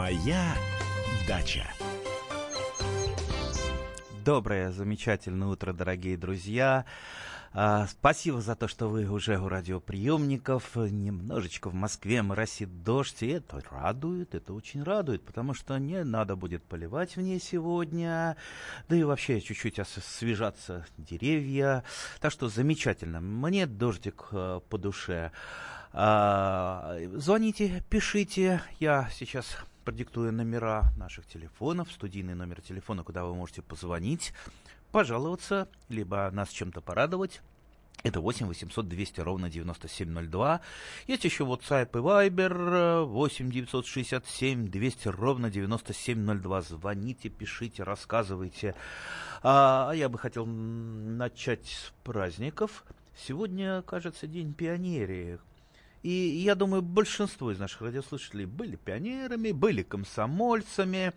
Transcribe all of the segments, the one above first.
Моя дача. Доброе, замечательное утро, дорогие друзья. А, спасибо за то, что вы уже у радиоприемников. Немножечко в Москве моросит дождь, и это радует, это очень радует, потому что не надо будет поливать в ней сегодня, да и вообще чуть-чуть освежаться деревья. Так что замечательно. Мне дождик э, по душе. А, звоните, пишите. Я сейчас продиктую номера наших телефонов, студийный номер телефона, куда вы можете позвонить пожаловаться, либо нас чем-то порадовать. Это 8 800 200 ровно 9702. Есть еще WhatsApp и Viber 8 967 200 ровно 9702. Звоните, пишите, рассказывайте. А я бы хотел начать с праздников. Сегодня, кажется, День пионерии. И я думаю, большинство из наших радиослушателей были пионерами, были комсомольцами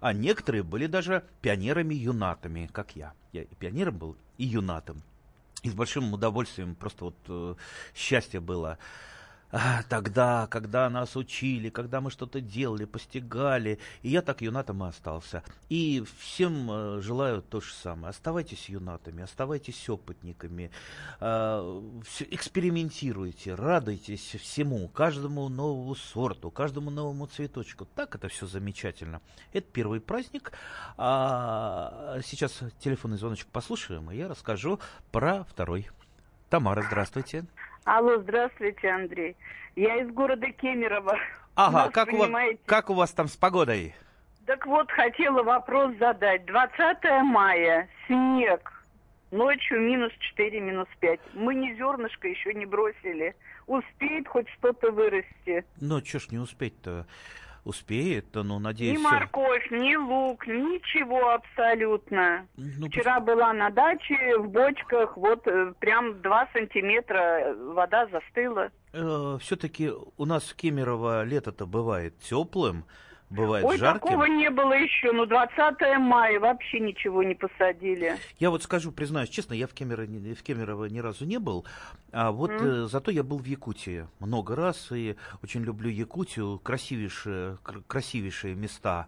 а некоторые были даже пионерами-юнатами, как я. Я и пионером был, и юнатом. И с большим удовольствием, просто вот э, счастье было тогда, когда нас учили, когда мы что-то делали, постигали. И я так юнатом и остался. И всем э, желаю то же самое. Оставайтесь юнатами, оставайтесь опытниками, э, экспериментируйте, радуйтесь всему, каждому новому сорту, каждому новому цветочку. Так это все замечательно. Это первый праздник. А сейчас телефонный звоночек послушаем, и я расскажу про второй. Тамара, здравствуйте. Алло, здравствуйте, Андрей. Я из города Кемерово. Ага, как у, вас, как у вас там с погодой? Так вот, хотела вопрос задать. 20 мая, снег. Ночью минус 4, минус 5. Мы ни зернышко еще не бросили. Успеет хоть что-то вырасти? Ну, что ж не успеть-то? Успеет, ну, надеюсь... Ни морковь, ни лук, ничего абсолютно. Ну, Вчера была на даче в бочках, вот э, прям 2 сантиметра вода застыла. Э, все-таки у нас в Кемерово лето-то бывает теплым, бывает Ой, жарким. такого не было еще. Ну, 20 мая вообще ничего не посадили. Я вот скажу, признаюсь честно, я в Кемерово, в Кемерово ни разу не был, а вот mm. э, зато я был в Якутии много раз и очень люблю Якутию, красивейшие, красивейшие места.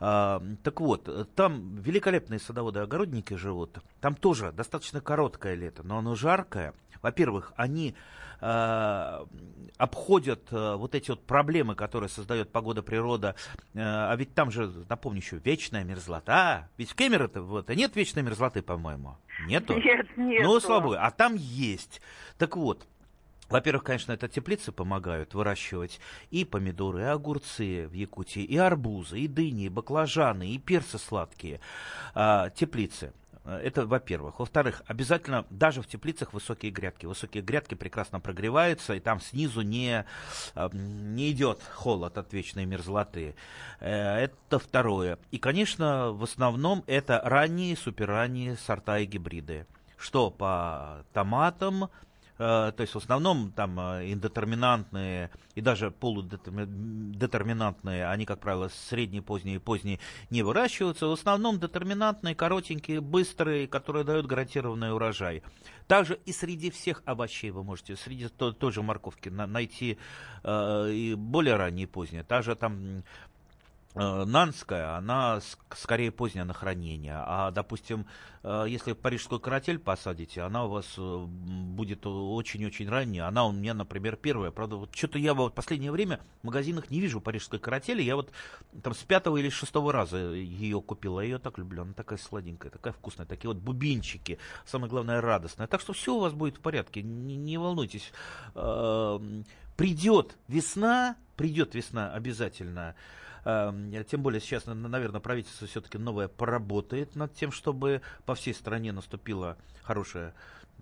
А, так вот, там великолепные садоводы-огородники живут. Там тоже достаточно короткое лето, но оно жаркое. Во-первых, они э, обходят э, вот эти вот проблемы, которые создает погода, природа. Э, а ведь там же, напомню еще, вечная мерзлота. Ведь в Кемерово вот, нет вечной мерзлоты, по-моему. Нету? Нет, нет. Ну, слабо. А там есть. Так вот, во-первых, конечно, это теплицы помогают выращивать и помидоры, и огурцы в Якутии, и арбузы, и дыни, и баклажаны, и перцы сладкие. А, теплицы. Э, это во-первых. Во-вторых, обязательно даже в теплицах высокие грядки. Высокие грядки прекрасно прогреваются, и там снизу не, э, не идет холод от вечной мерзлоты. Э, это второе. И, конечно, в основном это ранние, суперранние сорта и гибриды. Что по томатам, то есть в основном там э, индетерминантные и даже полудетерминантные, они, как правило, средние, поздние и поздние не выращиваются. В основном детерминантные, коротенькие, быстрые, которые дают гарантированный урожай. Также и среди всех овощей вы можете, среди той, той же морковки найти э, и более ранние и поздние. Та же там Э, нанская, она скорее позднее на хранение. А, допустим, э, если парижскую каратель посадите, она у вас э, будет очень-очень ранняя. Она у меня, например, первая. Правда, вот что-то я в последнее время в магазинах не вижу парижской каратели. Я вот там с пятого или шестого раза ее купила. Я ее так люблю. Она такая сладенькая, такая вкусная. Такие вот бубинчики. Самое главное, радостная. Так что все у вас будет в порядке. Не, не волнуйтесь. Придет весна, придет весна обязательно. Эм, тем более сейчас, наверное, правительство все-таки новое поработает над тем, чтобы по всей стране наступила хорошая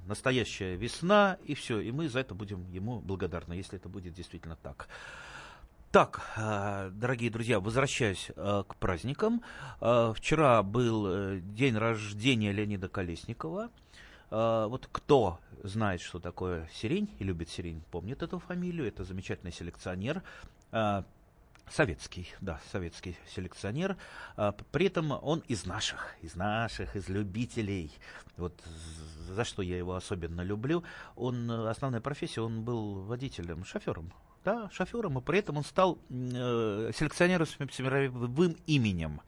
настоящая весна, и все, и мы за это будем ему благодарны, если это будет действительно так. Так, э, дорогие друзья, возвращаюсь э, к праздникам. Э, вчера был день рождения Леонида Колесникова. Вот кто знает, что такое сирень и любит сирень, помнит эту фамилию. Это замечательный селекционер. Советский, да, советский селекционер. А, при этом он из наших, из наших, из любителей. Вот за что я его особенно люблю. Он, основная профессия, он был водителем, шофером да, шофером, и при этом он стал э, селекционером с мировым именем.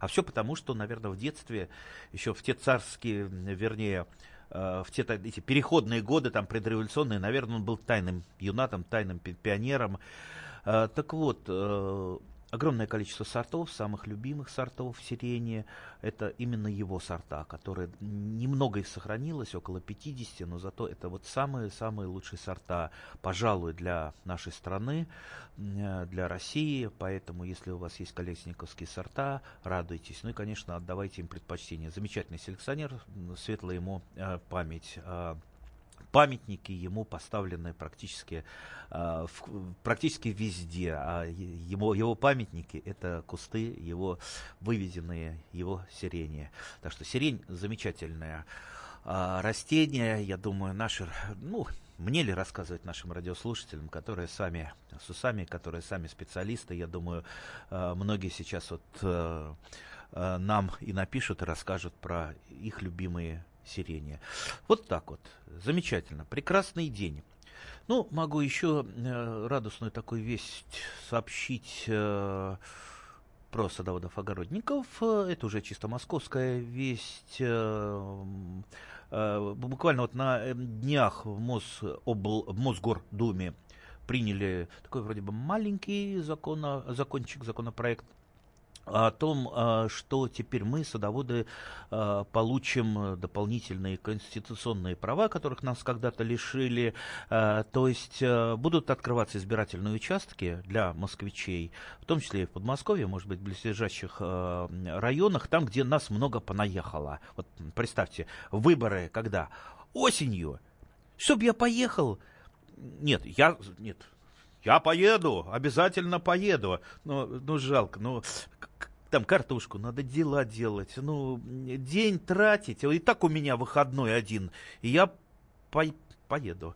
А все потому, что, наверное, в детстве, еще в те царские, вернее, э, в те эти переходные годы, там, предреволюционные, наверное, он был тайным юнатом, тайным пионером. Э, так вот, э, огромное количество сортов, самых любимых сортов сирени. Это именно его сорта, которые немного их сохранилось, около 50, но зато это вот самые-самые лучшие сорта, пожалуй, для нашей страны, для России. Поэтому, если у вас есть колесниковские сорта, радуйтесь. Ну и, конечно, отдавайте им предпочтение. Замечательный селекционер, светлая ему э, память. Памятники ему поставлены практически, э, в, практически везде. А его, его памятники это кусты, его выведенные, его сирени. Так что сирень замечательная э, растение, я думаю, наши, ну, мне ли рассказывать нашим радиослушателям, которые сами с усами, которые сами специалисты, я думаю, э, многие сейчас вот э, э, нам и напишут, и расскажут про их любимые сирени. Вот так вот. Замечательно. Прекрасный день. Ну, могу еще э, радостную такую весть сообщить э, про садоводов-огородников. Это уже чисто московская весть. Э, э, буквально вот на днях в, Мособл, в Мосгордуме приняли такой вроде бы маленький закон, закончик, законопроект о том, а, что теперь мы, садоводы, а, получим дополнительные конституционные права, которых нас когда-то лишили. А, то есть будут открываться избирательные участки для москвичей, в том числе и в Подмосковье, может быть, в близлежащих районах, там, где нас много понаехало. Вот представьте, выборы когда? Осенью. Чтоб я поехал. Нет, я... Нет, я поеду, обязательно поеду. Но, ну, жалко, ну, там картошку надо дела делать, ну, день тратить. И так у меня выходной один, и я по поеду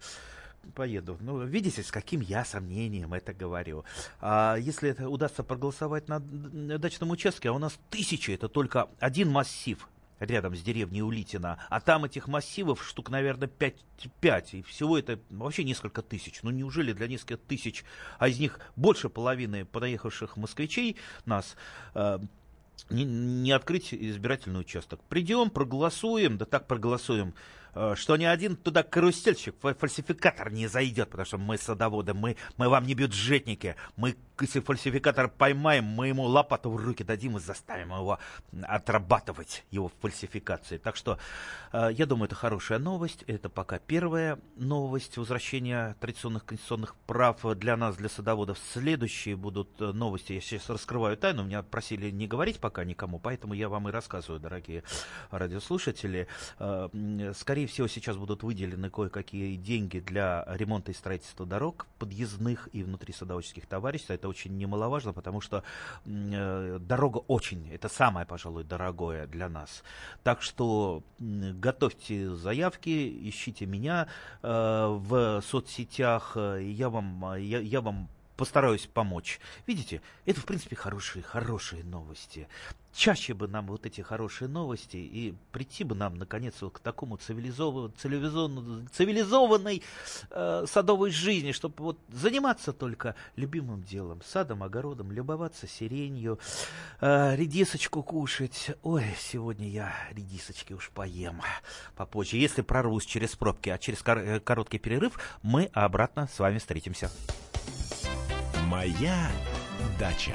поеду. Ну, видите, с каким я сомнением это говорю. А если это удастся проголосовать на дачном участке, а у нас тысячи, это только один массив рядом с деревней Улитина, а там этих массивов штук, наверное, 5, 5, и всего это вообще несколько тысяч. Ну неужели для нескольких тысяч, а из них больше половины понаехавших москвичей нас э, не, не открыть избирательный участок. Придем, проголосуем, да так проголосуем что ни один туда карусельщик, фальсификатор не зайдет, потому что мы садоводы, мы, мы вам не бюджетники. Мы, если фальсификатор поймаем, мы ему лопату в руки дадим и заставим его отрабатывать его фальсификации. Так что э, я думаю, это хорошая новость. Это пока первая новость возвращения традиционных конституционных прав для нас, для садоводов. Следующие будут э, новости. Я сейчас раскрываю тайну. Меня просили не говорить пока никому, поэтому я вам и рассказываю, дорогие радиослушатели. Скорее Скорее всего, сейчас будут выделены кое-какие деньги для ремонта и строительства дорог подъездных и внутрисадоводческих товариществ. Это очень немаловажно, потому что э, дорога очень, это самое, пожалуй, дорогое для нас. Так что э, готовьте заявки, ищите меня э, в соцсетях, я вам, я, я вам постараюсь помочь. Видите, это, в принципе, хорошие, хорошие новости. Чаще бы нам вот эти хорошие новости и прийти бы нам, наконец, вот к такому цивилизованной, цивилизованной, э, садовой жизни, чтобы вот заниматься только любимым делом, садом, огородом, любоваться сиренью, э, редисочку кушать. Ой, сегодня я редисочки уж поем попозже. Если прорвусь через пробки, а через кор- э, короткий перерыв, мы обратно с вами встретимся. Моя дача.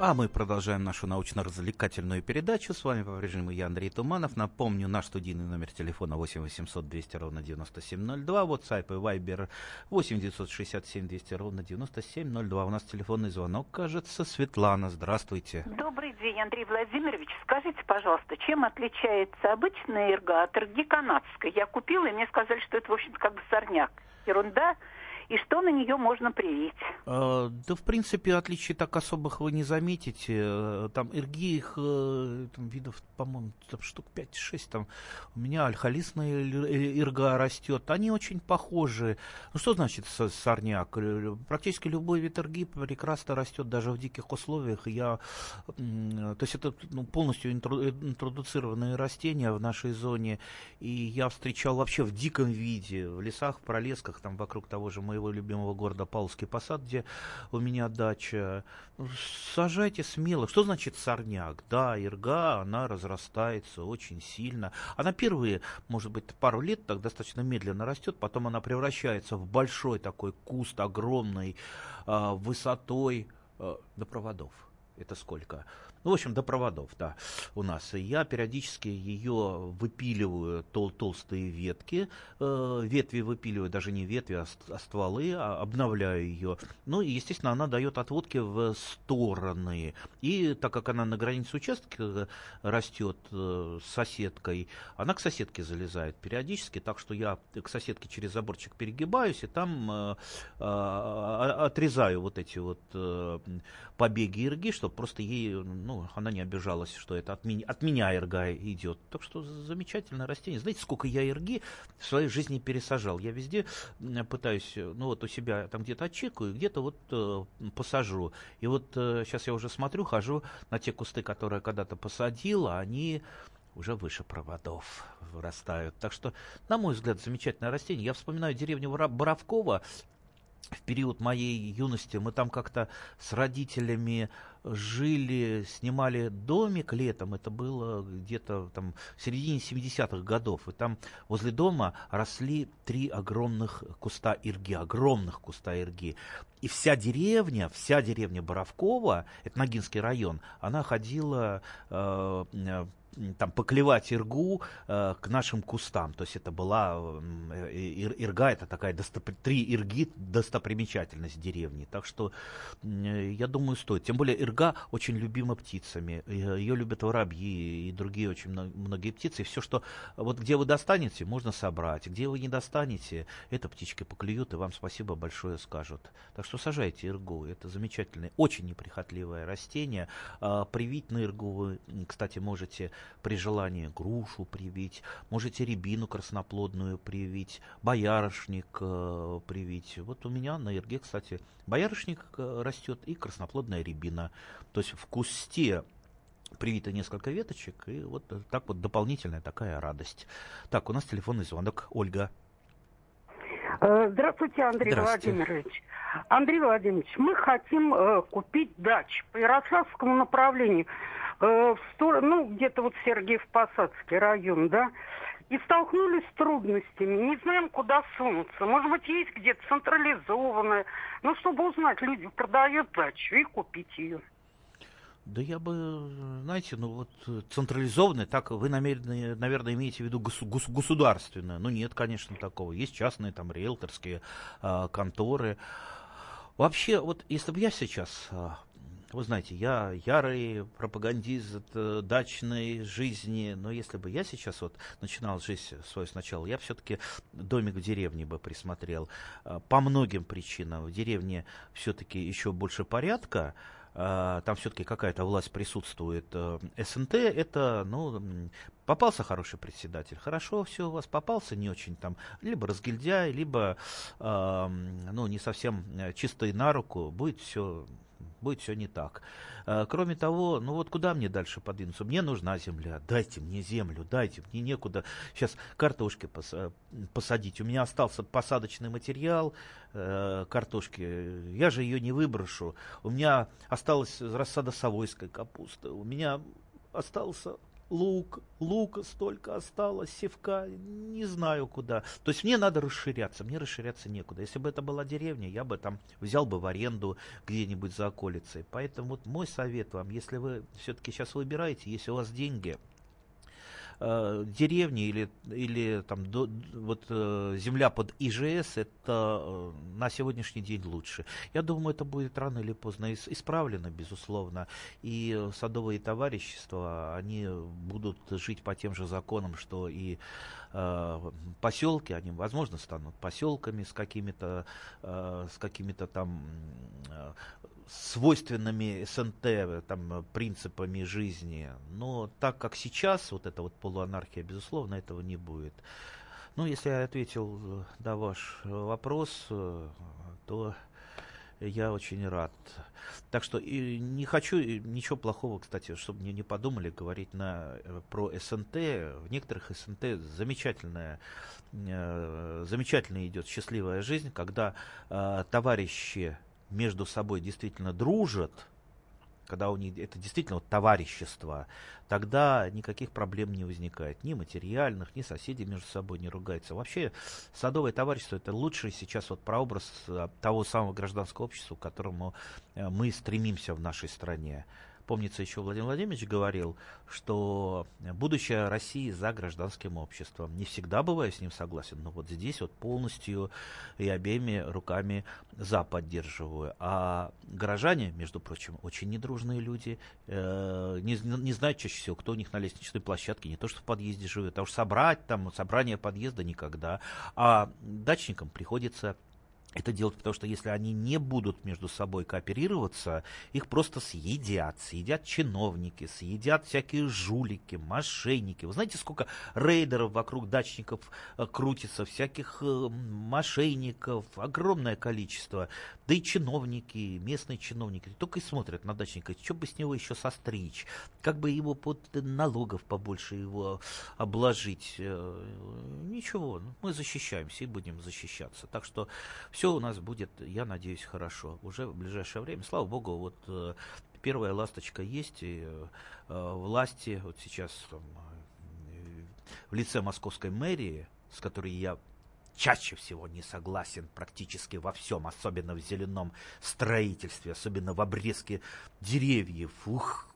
А мы продолжаем нашу научно-развлекательную передачу. С вами по-прежнему я, Андрей Туманов. Напомню, наш студийный номер телефона 8 800 200 ровно 9702. WhatsApp и Viber 8 967 200 ровно 9702. У нас телефонный звонок, кажется. Светлана, здравствуйте. Добрый день, Андрей Владимирович. Скажите, пожалуйста, чем отличается обычный эрго от эргиканадской? Я купила, и мне сказали, что это, в общем-то, как бы сорняк. Ерунда. И что на нее можно привить? Э, да, в принципе, отличий так особых вы не заметите. Э, там ирги, их там, видов, по-моему, там штук 5-6. Там у меня альхалисная ирга растет. Они очень похожи. Ну, что значит сорняк? Практически любой вид ирги прекрасно растет даже в диких условиях. Я, то есть это ну, полностью интродуцированные растения в нашей зоне. И я встречал вообще в диком виде, в лесах, в пролесках, там вокруг того же моего любимого города Павловский посад, где у меня дача. Сажайте смело. Что значит сорняк? Да, ирга, она разрастается очень сильно. Она первые, может быть, пару лет так достаточно медленно растет, потом она превращается в большой такой куст огромный, э, высотой э, до проводов. Это сколько? Ну, в общем, до проводов, да, у нас. И я периодически ее выпиливаю, тол толстые ветки, э, ветви выпиливаю, даже не ветви, а, а стволы, а обновляю ее. Ну, и, естественно, она дает отводки в стороны. И так как она на границе участка э, растет э, с соседкой, она к соседке залезает периодически, так что я к соседке через заборчик перегибаюсь, и там э, э, отрезаю вот эти вот э, побеги ирги, чтобы просто ей ну, она не обижалась, что это от меня, от меня ирга идет. Так что замечательное растение. Знаете, сколько я ирги в своей жизни пересажал? Я везде пытаюсь, ну вот у себя там где-то отчекаю, где-то вот э, посажу. И вот э, сейчас я уже смотрю, хожу на те кусты, которые когда-то посадил, а они уже выше проводов вырастают. Так что, на мой взгляд, замечательное растение. Я вспоминаю деревню Боровкова, в период моей юности мы там как-то с родителями жили, снимали домик летом, это было где-то там в середине 70-х годов, и там возле дома росли три огромных куста ирги, огромных куста ирги. И вся деревня, вся деревня Боровкова, это Ногинский район, она ходила э, там поклевать иргу э, к нашим кустам. То есть это была э, ир, ирга, это такая достопри, три ирги достопримечательность деревни. Так что э, я думаю стоит. Тем более ирга очень любима птицами. Ее любят воробьи и другие очень многие птицы. И все, что вот где вы достанете, можно собрать. Где вы не достанете, это птички поклюют и вам спасибо большое скажут. Так что сажайте иргу. Это замечательное, очень неприхотливое растение. А, привить на иргу вы, кстати, можете при желании грушу привить, можете рябину красноплодную привить, боярышник э, привить. Вот у меня на Ирге, кстати, боярышник э, растет и красноплодная рябина. То есть в кусте привито несколько веточек, и вот так вот дополнительная такая радость. Так, у нас телефонный звонок. Ольга. Э, здравствуйте, Андрей Здравствуйте. Владимирович. Андрей Владимирович, мы хотим э, купить дачу по Ярославскому направлению. Э, в сторону, ну, где-то вот Сергеев-Посадский район, да, и столкнулись с трудностями, не знаем, куда сунуться. Может быть, есть где-то централизованное, ну, чтобы узнать, люди продают дачу и купить ее. Да я бы, знаете, ну вот централизованное, так вы, наверное, наверное имеете в виду гос- государственное. Ну нет, конечно, такого. Есть частные там риэлторские э, конторы. Вообще, вот если бы я сейчас а, вы знаете, я ярый пропагандист э, дачной жизни, но если бы я сейчас вот начинал жизнь свою сначала, я все-таки домик в деревне бы присмотрел. Э, по многим причинам. В деревне все-таки еще больше порядка, э, там все-таки какая-то власть присутствует. СНТ это, ну, попался хороший председатель, хорошо все у вас попался, не очень там, либо разгильдяй, либо, ну, не совсем чистый на руку, будет все будет все не так. А, кроме того, ну вот куда мне дальше подвинуться? Мне нужна земля, дайте мне землю, дайте, мне некуда сейчас картошки пос, посадить. У меня остался посадочный материал э, картошки, я же ее не выброшу. У меня осталась рассада совойской капусты, у меня остался лук, лука столько осталось, севка, не знаю куда. То есть мне надо расширяться, мне расширяться некуда. Если бы это была деревня, я бы там взял бы в аренду где-нибудь за околицей. Поэтому вот мой совет вам, если вы все-таки сейчас выбираете, если у вас деньги, э, деревни или, или там до, вот э, земля под ИЖС, это э, на сегодняшний день лучше. Я думаю, это будет рано или поздно исправлено, безусловно. И садовые товарищества, они будут жить по тем же законам, что и э, поселки, они, возможно, станут поселками с какими-то э, с какими-то там э, свойственными СНТ там, принципами жизни. Но так как сейчас, вот эта вот полуанархия, безусловно, этого не будет. Ну, если я ответил на да, ваш вопрос, э, то я очень рад. Так что и не хочу ничего плохого, кстати, чтобы мне не подумали говорить на, э, про СНТ. В некоторых СНТ замечательная, э, замечательно идет счастливая жизнь, когда э, товарищи между собой действительно дружат, когда у них это действительно вот товарищество, тогда никаких проблем не возникает. Ни материальных, ни соседи между собой не ругаются. Вообще, садовое товарищество это лучший сейчас вот прообраз э, того самого гражданского общества, к которому э, мы стремимся в нашей стране. Помнится, еще Владимир Владимирович говорил, что будущее России за гражданским обществом. Не всегда бываю с ним согласен, но вот здесь вот полностью и обеими руками за поддерживаю. А горожане, между прочим, очень недружные люди, э, не, не знают чаще всего, кто у них на лестничной площадке, не то, что в подъезде живет, а уж собрать там собрание подъезда никогда. А дачникам приходится это делать, потому что если они не будут между собой кооперироваться, их просто съедят. Съедят чиновники, съедят всякие жулики, мошенники. Вы знаете, сколько рейдеров вокруг дачников э, крутится, всяких э, мошенников, огромное количество. Да и чиновники, местные чиновники, только и смотрят на дачника, что бы с него еще состричь, как бы его под налогов побольше его обложить. Э, ничего, мы защищаемся и будем защищаться. Так что все у нас будет, я надеюсь, хорошо. Уже в ближайшее время, слава богу, вот э, первая ласточка есть, и э, власти вот сейчас там, э, в лице московской мэрии, с которой я чаще всего не согласен практически во всем, особенно в зеленом строительстве, особенно в обрезке деревьев. Ух,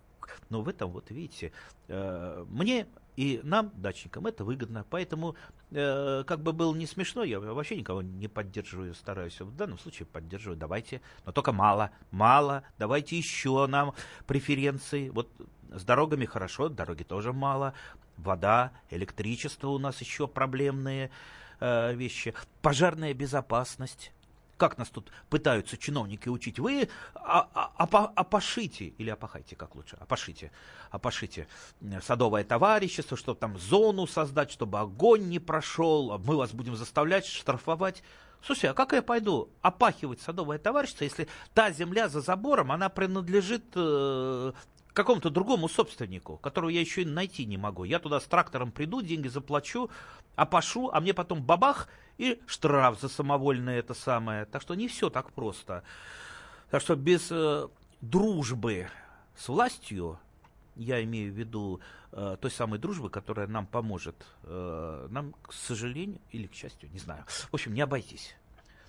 но в этом, вот видите, мне и нам, дачникам, это выгодно. Поэтому, э, как бы было не смешно, я вообще никого не поддерживаю, стараюсь. В данном случае поддерживаю. Давайте, но только мало, мало. Давайте еще нам преференции. Вот с дорогами хорошо, дороги тоже мало. Вода, электричество у нас еще проблемные э, вещи. Пожарная безопасность как нас тут пытаются чиновники учить, вы опошите, или опахайте, как лучше, опошите, опошите садовое товарищество, чтобы там зону создать, чтобы огонь не прошел, а мы вас будем заставлять штрафовать. Слушай, а как я пойду опахивать садовое товарищество, если та земля за забором, она принадлежит э, какому-то другому собственнику, которого я еще и найти не могу. Я туда с трактором приду, деньги заплачу, опашу, а мне потом бабах и штраф за самовольное это самое. Так что не все так просто. Так что без э, дружбы с властью, я имею в виду э, той самой дружбы, которая нам поможет, э, нам, к сожалению, или к счастью, не знаю. В общем, не обойтись.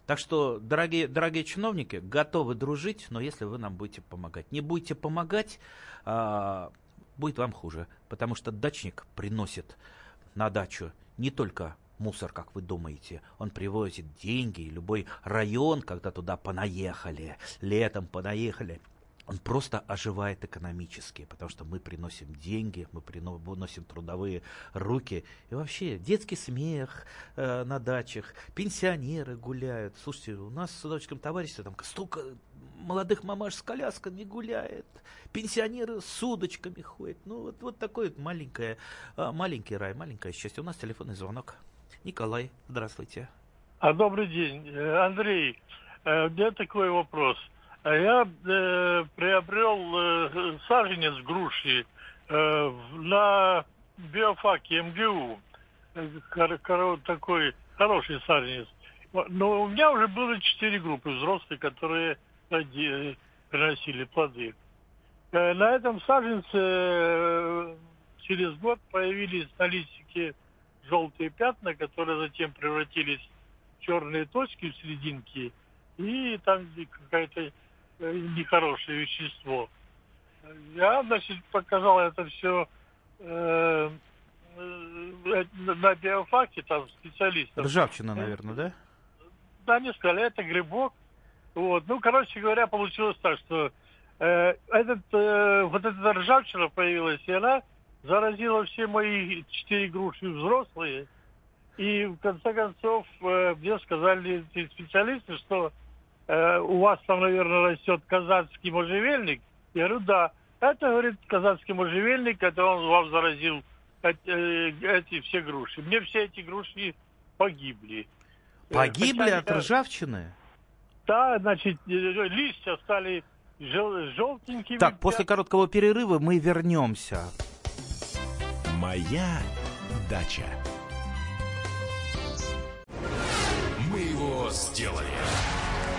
Так что, дорогие, дорогие чиновники, готовы дружить, но если вы нам будете помогать. Не будете помогать, а, будет вам хуже, потому что дачник приносит на дачу не только мусор, как вы думаете. Он привозит деньги, любой район, когда туда понаехали, летом понаехали, он просто оживает экономически, потому что мы приносим деньги, мы приносим трудовые руки. И вообще детский смех э, на дачах, пенсионеры гуляют. Слушайте, у нас в садоводческом товариществе там столько молодых мамаш с колясками гуляет, пенсионеры с удочками ходят. Ну, вот, вот такой вот маленькое, э, маленький рай, маленькое счастье. У нас телефонный звонок. Николай, здравствуйте. А добрый день, э, Андрей. Э, у меня такой вопрос – а я э, приобрел э, саженец груши э, на биофаке МГУ. Кор, кор, такой хороший саженец. Но у меня уже было четыре группы взрослые, которые э, приносили плоды. Э, на этом саженце э, через год появились на листике желтые пятна, которые затем превратились в черные точки в серединке, и там какая-то нехорошее вещество. Я, значит, показал это все э, э, на биофаке, там специалистов. Ржавчина, наверное, да? Да, не сказали, это грибок. Вот. Ну, короче говоря, получилось так, что э, этот, э, вот эта ржавчина появилась, и она заразила все мои четыре груши взрослые. И в конце концов э, мне сказали эти специалисты, что э, у вас там, наверное, растет казацкий можжевельник. Я говорю, да. Это, говорит, казацкий можжевельник, это он вам заразил эти, э, эти все груши. Мне все эти груши погибли. Э, погибли Хотя от я... ржавчины? Да, значит, э, листья стали жел желтенькими. Так, после короткого перерыва мы вернемся. Моя дача. Мы его сделали.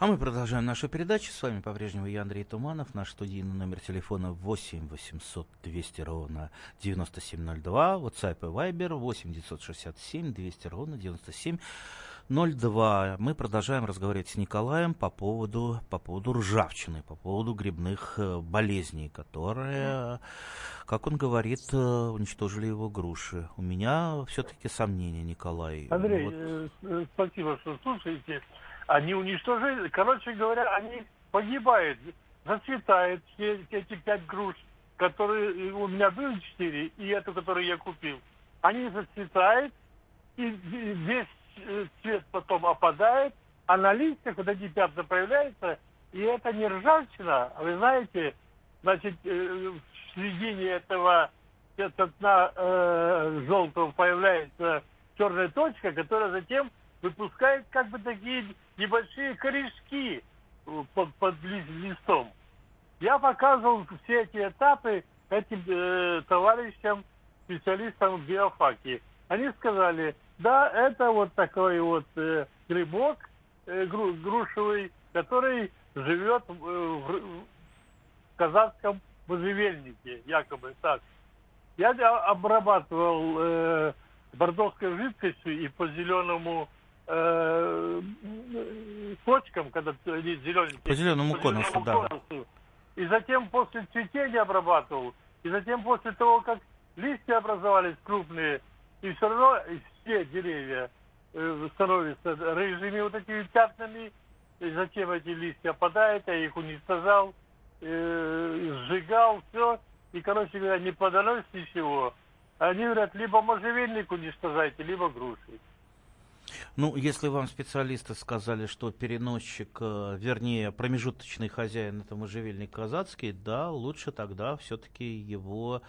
А мы продолжаем нашу передачу. С вами по-прежнему я, Андрей Туманов. Наш студийный номер телефона 8 800 200 ровно 9702. WhatsApp и Viber 8 967 200 ровно 9702. Мы продолжаем разговаривать с Николаем по поводу, по поводу ржавчины, по поводу грибных э, болезней, которые, как он говорит, э, уничтожили его груши. У меня все-таки сомнения, Николай. Андрей, вот... Э, спасибо, что слушаете. Они уничтожили, короче говоря, они погибают, зацветают все эти пять груш, которые у меня были четыре, и эту, которую я купил. Они зацветают, и весь э, цвет потом опадает, а на листьях вот эти пятна появляются, и это не ржавчина, а вы знаете, значит, э, в середине этого пятна э, желтого появляется черная точка, которая затем выпускает как бы такие небольшие корешки э, под, под листом. Я показывал все эти этапы этим э, товарищам, специалистам в биофаке. Они сказали, да, это вот такой вот э, грибок э, гру, грушевый, который живет э, в, в казахском можжевельнике, якобы так. Я обрабатывал э, бордовской жидкостью и по зеленому э, почкам, когда они зелененькие. По зеленому конусу, да. И затем после цветения обрабатывал. И затем после того, как листья образовались крупные, и все равно все деревья э, становятся рыжими вот этими пятнами, и затем эти листья опадают, я их уничтожал, э, сжигал, все. И, короче говоря, не подалось ничего. Они говорят, либо можжевельник уничтожайте, либо груши. Ну, если вам специалисты сказали, что переносчик, э, вернее, промежуточный хозяин это можжевельник казацкий, да, лучше тогда все-таки его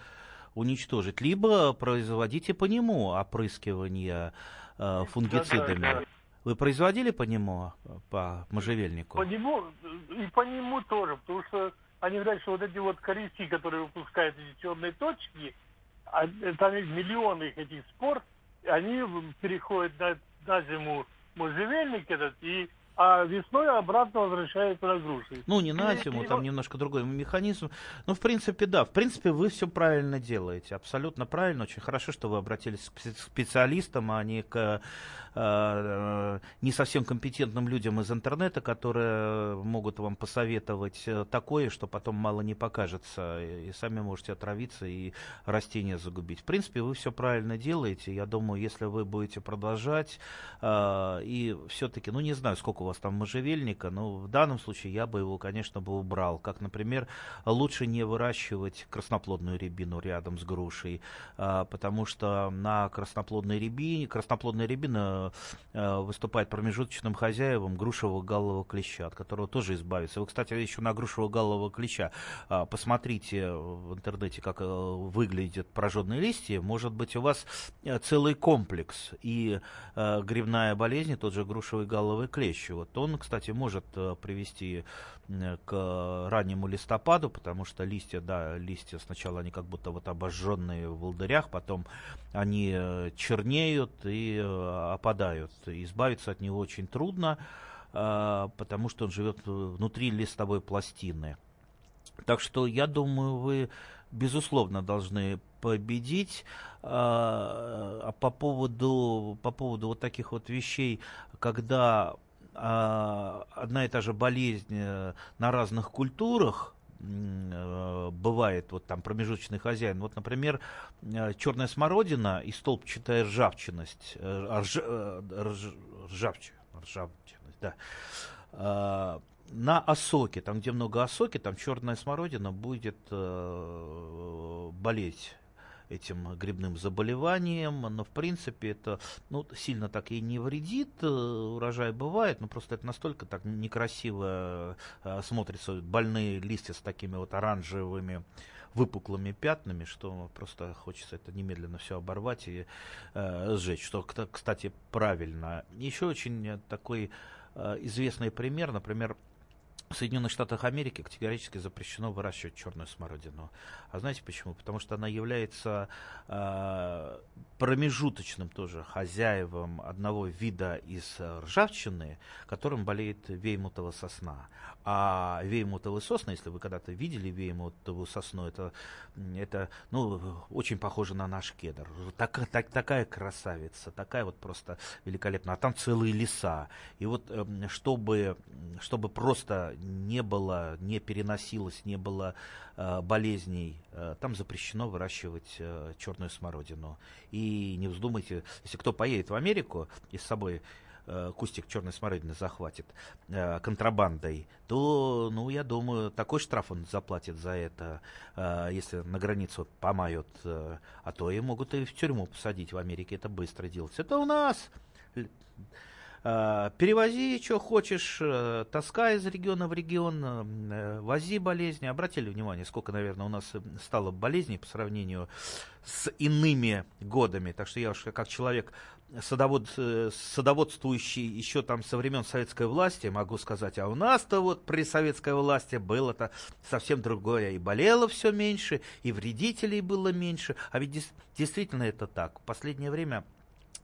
уничтожить. Либо производите по нему опрыскивание э, фунгицидами. Да, да, да. Вы производили по нему, э, по можжевельнику? По нему и по нему тоже, потому что они говорят, что вот эти вот корешки, которые выпускают эти черные точки, а, там миллионы этих спор, они переходят на на зиму можжевельник этот, и а весной обратно возвращается на груши. Ну, не на зиму, там немножко другой механизм. Ну, в принципе, да. В принципе, вы все правильно делаете. Абсолютно правильно. Очень хорошо, что вы обратились к специалистам, а не к э, не совсем компетентным людям из интернета, которые могут вам посоветовать э, такое, что потом мало не покажется. И сами можете отравиться и растения загубить. В принципе, вы все правильно делаете. Я думаю, если вы будете продолжать э, и все-таки, ну, не знаю, сколько у вас там можжевельника, но в данном случае я бы его, конечно, бы убрал. Как, например, лучше не выращивать красноплодную рябину рядом с грушей, а, потому что на красноплодной рябине, красноплодная рябина а, выступает промежуточным хозяевом грушевого галлового клеща, от которого тоже избавиться. Вы, кстати, еще на грушевого галлового клеща а, посмотрите в интернете, как выглядят прожженные листья. Может быть, у вас целый комплекс и грибная болезнь, тот же грушевый галловый клещ Вот он, кстати, может э, привести к раннему листопаду, потому что листья, да, листья сначала они как будто вот обожженные в волдырях, потом они чернеют и опадают. Избавиться от него очень трудно, потому что он живет внутри листовой пластины. Так что я думаю, вы безусловно должны победить. А, по поводу, по поводу вот таких вот вещей, когда одна и та же болезнь э, на разных культурах, э, бывает вот там промежуточный хозяин. Вот, например, э, черная смородина и столбчатая ржавчинность, рж, рж, ржавчина, ржавчинность, да, а, на осоке, там где много осоки, там черная смородина будет болеть этим грибным заболеванием, но в принципе это ну, сильно так и не вредит, э, урожай бывает, но просто это настолько так некрасиво э, смотрится, больные листья с такими вот оранжевыми выпуклыми пятнами, что просто хочется это немедленно все оборвать и э, сжечь, что, кстати, правильно. Еще очень такой э, известный пример, например, в Соединенных Штатах Америки категорически запрещено выращивать черную смородину. А знаете почему? Потому что она является э, промежуточным тоже хозяевом одного вида из ржавчины, которым болеет веймутова сосна. А веймутовые сосны, если вы когда-то видели веймутовую сосну, это, это ну, очень похоже на наш кедр. Так, так, такая красавица, такая вот просто великолепная. А там целые леса. И вот эм, чтобы, чтобы просто не было, не переносилось, не было э, болезней, э, там запрещено выращивать э, черную смородину. И не вздумайте, если кто поедет в Америку и с собой э, кустик черной смородины захватит э, контрабандой, то, ну, я думаю, такой штраф он заплатит за это, э, если на границу помают, э, а то и могут и в тюрьму посадить в Америке, это быстро делается. Это у нас Э, перевози, что хочешь, э, таскай из региона в регион, э, вози болезни. Обратили внимание, сколько, наверное, у нас стало болезней по сравнению с иными годами. Так что я уж как человек садовод, садоводствующий еще там со времен советской власти, могу сказать, а у нас-то вот при советской власти было-то совсем другое. И болело все меньше, и вредителей было меньше. А ведь действительно это так. В последнее время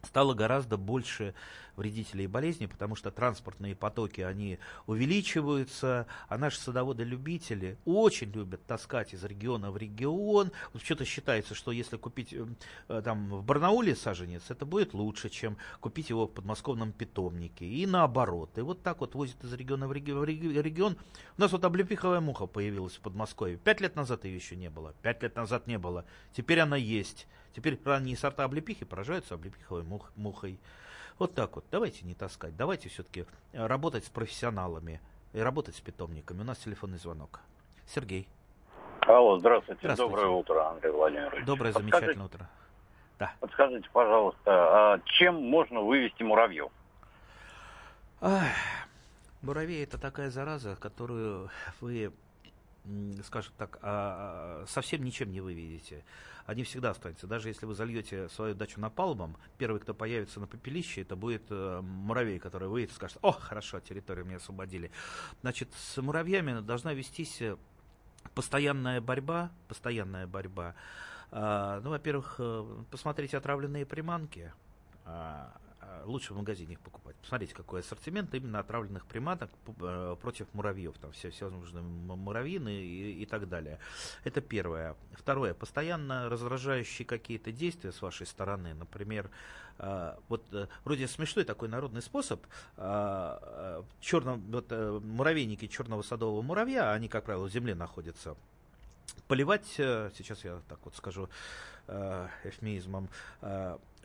стало гораздо больше вредителей и болезней, потому что транспортные потоки, они увеличиваются, а наши садоводы-любители очень любят таскать из региона в регион. Вот что-то считается, что если купить э, э, там в Барнауле саженец, это будет лучше, чем купить его в подмосковном питомнике. И наоборот. И вот так вот возят из региона в регион. У нас вот облепиховая муха появилась в Подмосковье. Пять лет назад ее еще не было. Пять лет назад не было. Теперь она есть. Теперь ранние сорта облепихи поражаются облепиховой мух, мухой. Вот так вот. Давайте не таскать. Давайте все-таки э, работать с профессионалами и работать с питомниками. У нас телефонный звонок. Сергей. Алло, здравствуйте. здравствуйте. Доброе утро, Андрей Владимирович. Доброе, замечательное утро. Да. Подскажите, пожалуйста, а чем можно вывести муравьев? Ах, муравей это такая зараза, которую вы скажем так, а, а, совсем ничем не выведете. Они всегда останутся. Даже если вы зальете свою дачу напалмом, первый, кто появится на попелище, это будет э, муравей, который выйдет и скажет, о, хорошо, территорию мне освободили. Значит, с муравьями должна вестись э, постоянная борьба, постоянная борьба. А, ну, во-первых, э, посмотрите отравленные приманки. Э, лучше в магазине их покупать. Посмотрите, какой ассортимент именно отравленных приманок э, против муравьев. Там все, нужны муравьины и, и так далее. Это первое. Второе. Постоянно раздражающие какие-то действия с вашей стороны. Например, э, вот вроде смешной такой народный способ. Черно, вот, муравейники черного садового муравья, они, как правило, в земле находятся поливать, сейчас я так вот скажу эфемизмом,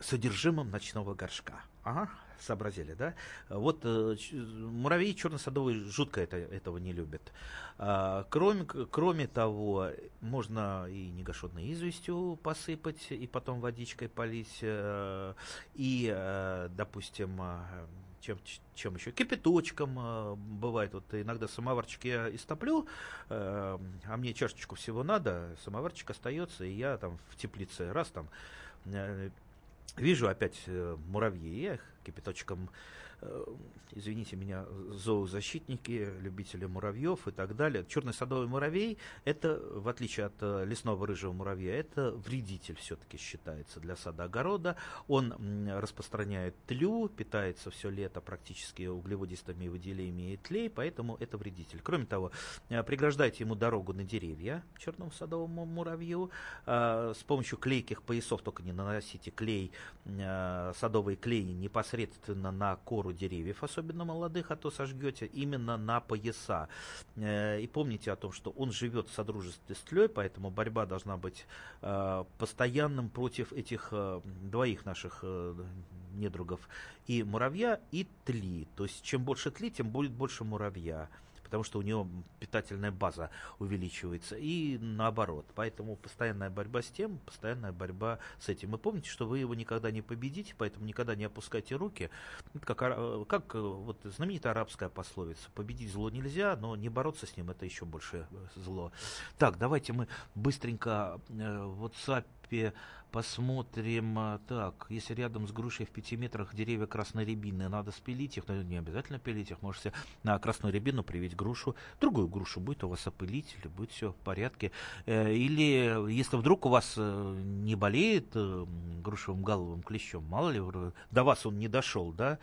содержимым ночного горшка. Ага, сообразили, да? Вот э, муравей черно-садовый жутко это, этого не любят. А, кроме, кроме того, можно и негашенной известью посыпать, и потом водичкой полить, э, и, э, допустим, э, чем, чем еще? Кипяточком э, бывает. Вот иногда самоварчик я истоплю, э, а мне чашечку всего надо, самоварчик остается, и я там в теплице раз там э, Вижу опять э, муравьи, я их кипяточком извините меня, зоозащитники, любители муравьев и так далее. Черный садовый муравей, это, в отличие от э, лесного рыжего муравья, это вредитель все-таки считается для сада-огорода. Он распространяет тлю, питается все лето практически углеводистыми выделениями и тлей, поэтому это вредитель. Кроме того, э, преграждайте ему дорогу на деревья черному садовому муравью. С помощью клейких поясов, только не наносите клей, садовый клей непосредственно на кору деревьев, особенно молодых, а то сожгете именно на пояса. Э, и помните о том, что он живет в содружестве с тлей, поэтому борьба должна быть э, постоянным против этих э, двоих наших недругов. И муравья, и тли. То есть чем больше тли, тем будет больше муравья потому что у него питательная база увеличивается, и наоборот. Поэтому постоянная борьба с тем, постоянная борьба с этим. И помните, что вы его никогда не победите, поэтому никогда не опускайте руки. Это как, как вот знаменитая арабская пословица. Победить зло нельзя, но не бороться с ним это еще больше зло. Так, давайте мы быстренько э, в WhatsApp посмотрим. А, так, если рядом с грушей в пяти метрах деревья красной рябины, надо спилить их, но не обязательно пилить их, можете на красную рябину привить грушу, другую грушу будет у вас опылитель, будет все в порядке. Э, или если вдруг у вас э, не болеет э, грушевым головым клещом, мало ли, до вас он не дошел, да,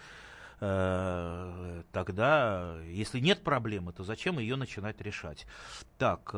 тогда, если нет проблемы, то зачем ее начинать решать? Так,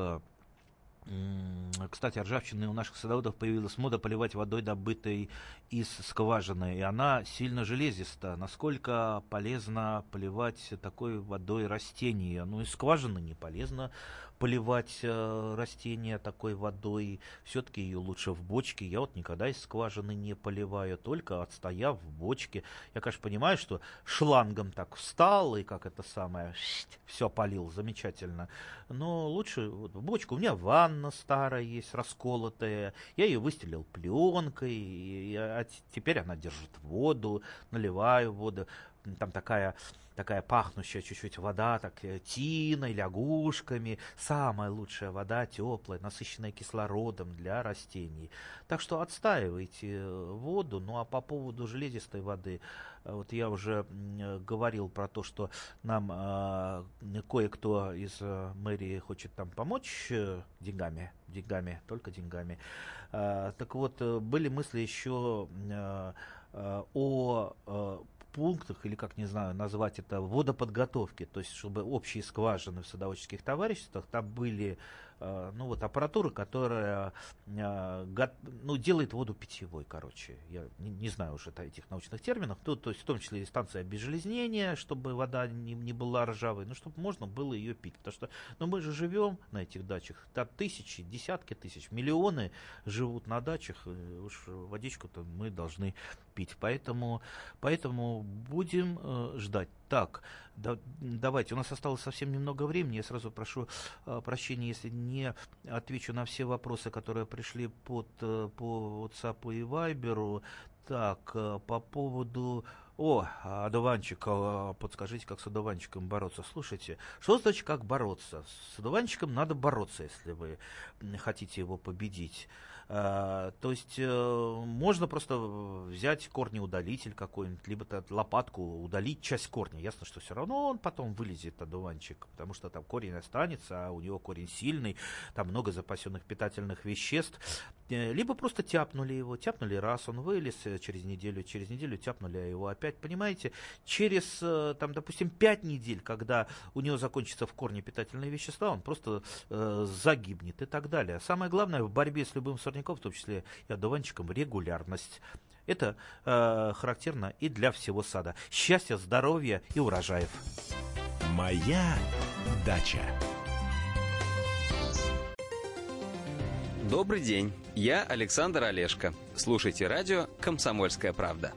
кстати, о у наших садоводов появилась мода поливать водой, добытой из скважины, и она сильно железиста. Насколько полезно поливать такой водой растения? Ну, из скважины не полезно поливать э, растения такой водой. Все-таки ее лучше в бочке. Я вот никогда из скважины не поливаю, только отстояв в бочке. Я, конечно, понимаю, что шлангом так встал и как это самое, все полил, замечательно. Но лучше вот, в бочку. У меня ванна старая есть, расколотая. Я ее выстелил пленкой, и, а теперь она держит воду, наливаю воду. Там такая такая пахнущая чуть-чуть вода, так э, тиной, лягушками. Самая лучшая вода, теплая, насыщенная кислородом для растений. Так что отстаивайте э, воду. Ну а по поводу железистой воды, э, вот я уже говорил про то, что нам э, кое-кто из мэрии хочет там помочь деньгами, деньгами, только деньгами. Э, так вот, были мысли еще э, о пунктах, или как не знаю назвать это, водоподготовки, то есть чтобы общие скважины в садоводческих товариществах, там были ну вот аппаратура, которая э, ну, делает воду питьевой, короче. Я не, не знаю уже этих научных терминов. Тут, то есть в том числе и станция обезжелезнения, чтобы вода не, не была ржавой, ну, чтобы можно было ее пить. Потому что ну, мы же живем на этих дачах, там тысячи, десятки тысяч, миллионы живут на дачах, уж водичку-то мы должны пить. Поэтому, поэтому будем э, ждать. Так, да, давайте, у нас осталось совсем немного времени. Я сразу прошу э, прощения, если не отвечу на все вопросы, которые пришли под, э, по WhatsApp и Viber. Так, э, по поводу... О, одуванчик, э, подскажите, как с одуванчиком бороться. Слушайте, что значит как бороться? С одуванчиком надо бороться, если вы хотите его победить. Э, то есть э, можно просто взять корнеудалитель какой-нибудь, либо лопатку удалить часть корня. Ясно, что все равно он потом вылезет, одуванчик, потому что там корень останется, а у него корень сильный, там много запасенных питательных веществ. Э, либо просто тяпнули его, тяпнули раз, он вылез через неделю, через неделю тяпнули его опять. Понимаете, через, там, допустим, 5 недель, когда у него закончатся в корне питательные вещества, он просто э, загибнет и так далее. Самое главное в борьбе с любым сорняком, в том числе и одуванчиком, регулярность. Это э, характерно и для всего сада. Счастья, здоровья и урожаев. Моя дача. Добрый день, я Александр Олешко. Слушайте радио «Комсомольская правда».